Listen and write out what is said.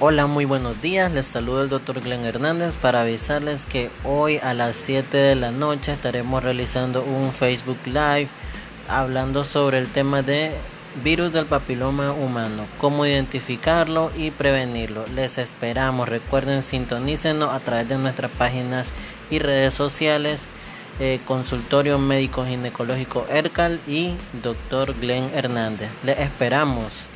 Hola, muy buenos días. Les saludo el doctor Glenn Hernández para avisarles que hoy a las 7 de la noche estaremos realizando un Facebook Live hablando sobre el tema de virus del papiloma humano, cómo identificarlo y prevenirlo. Les esperamos. Recuerden, sintonícenos a través de nuestras páginas y redes sociales. Eh, Consultorio médico ginecológico ERCAL y doctor Glenn Hernández. Les esperamos.